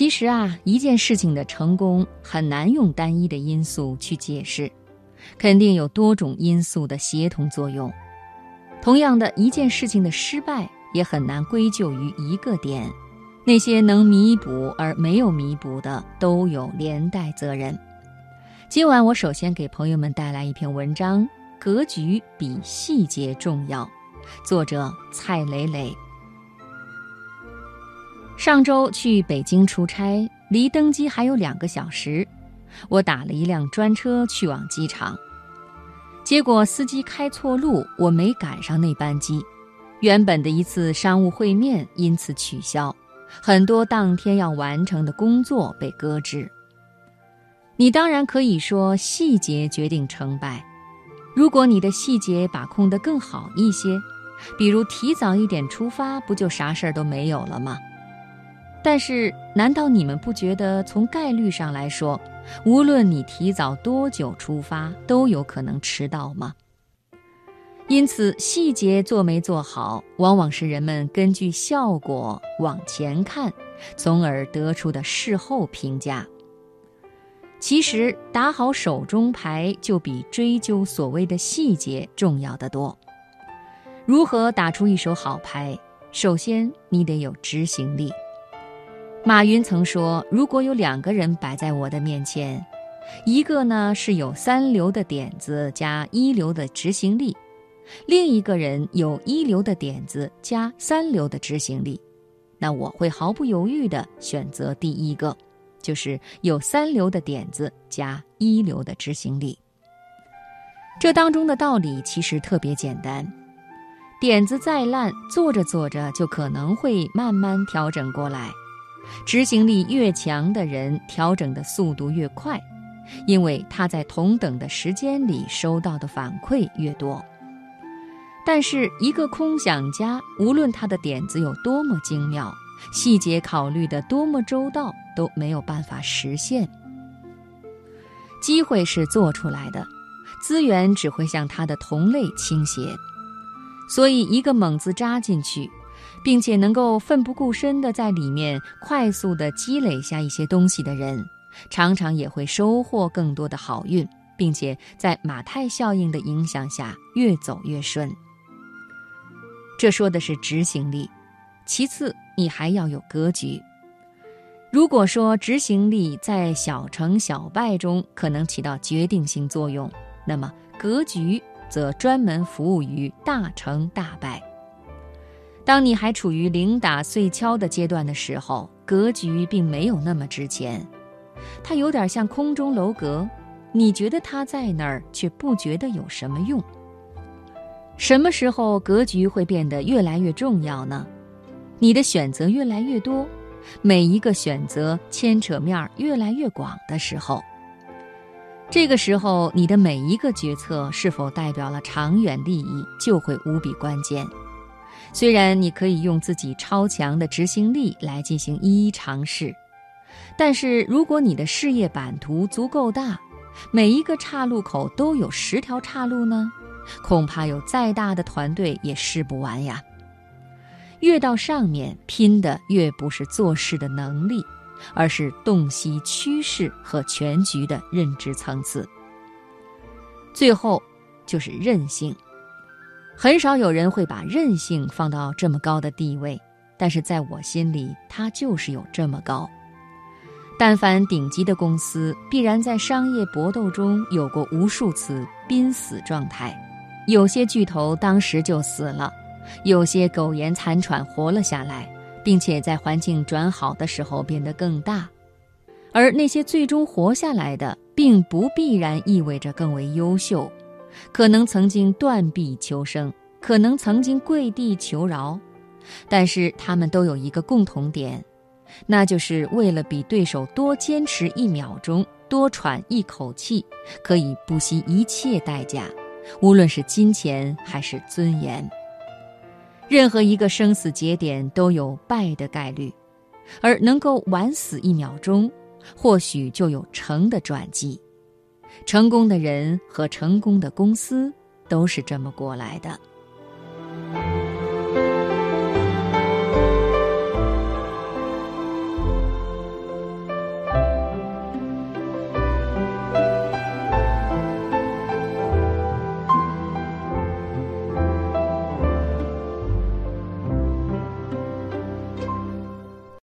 其实啊，一件事情的成功很难用单一的因素去解释，肯定有多种因素的协同作用。同样的一件事情的失败也很难归咎于一个点，那些能弥补而没有弥补的都有连带责任。今晚我首先给朋友们带来一篇文章：格局比细节重要，作者蔡磊磊。上周去北京出差，离登机还有两个小时，我打了一辆专车去往机场，结果司机开错路，我没赶上那班机，原本的一次商务会面因此取消，很多当天要完成的工作被搁置。你当然可以说细节决定成败，如果你的细节把控得更好一些，比如提早一点出发，不就啥事儿都没有了吗？但是，难道你们不觉得从概率上来说，无论你提早多久出发，都有可能迟到吗？因此，细节做没做好，往往是人们根据效果往前看，从而得出的事后评价。其实，打好手中牌就比追究所谓的细节重要的多。如何打出一手好牌？首先，你得有执行力。马云曾说：“如果有两个人摆在我的面前，一个呢是有三流的点子加一流的执行力，另一个人有一流的点子加三流的执行力，那我会毫不犹豫地选择第一个，就是有三流的点子加一流的执行力。这当中的道理其实特别简单，点子再烂，做着做着就可能会慢慢调整过来。”执行力越强的人，调整的速度越快，因为他在同等的时间里收到的反馈越多。但是，一个空想家，无论他的点子有多么精妙，细节考虑的多么周到，都没有办法实现。机会是做出来的，资源只会向他的同类倾斜。所以，一个猛子扎进去。并且能够奋不顾身地在里面快速地积累下一些东西的人，常常也会收获更多的好运，并且在马太效应的影响下越走越顺。这说的是执行力，其次你还要有格局。如果说执行力在小成小败中可能起到决定性作用，那么格局则专门服务于大成大败。当你还处于零打碎敲的阶段的时候，格局并没有那么值钱，它有点像空中楼阁，你觉得它在那儿，却不觉得有什么用。什么时候格局会变得越来越重要呢？你的选择越来越多，每一个选择牵扯面儿越来越广的时候，这个时候你的每一个决策是否代表了长远利益，就会无比关键。虽然你可以用自己超强的执行力来进行一一尝试，但是如果你的事业版图足够大，每一个岔路口都有十条岔路呢，恐怕有再大的团队也试不完呀。越到上面拼的越不是做事的能力，而是洞悉趋势和全局的认知层次。最后，就是韧性。很少有人会把韧性放到这么高的地位，但是在我心里，它就是有这么高。但凡顶级的公司，必然在商业搏斗中有过无数次濒死状态。有些巨头当时就死了，有些苟延残喘活了下来，并且在环境转好的时候变得更大。而那些最终活下来的，并不必然意味着更为优秀。可能曾经断臂求生，可能曾经跪地求饶，但是他们都有一个共同点，那就是为了比对手多坚持一秒钟、多喘一口气，可以不惜一切代价，无论是金钱还是尊严。任何一个生死节点都有败的概率，而能够晚死一秒钟，或许就有成的转机。成功的人和成功的公司都是这么过来的。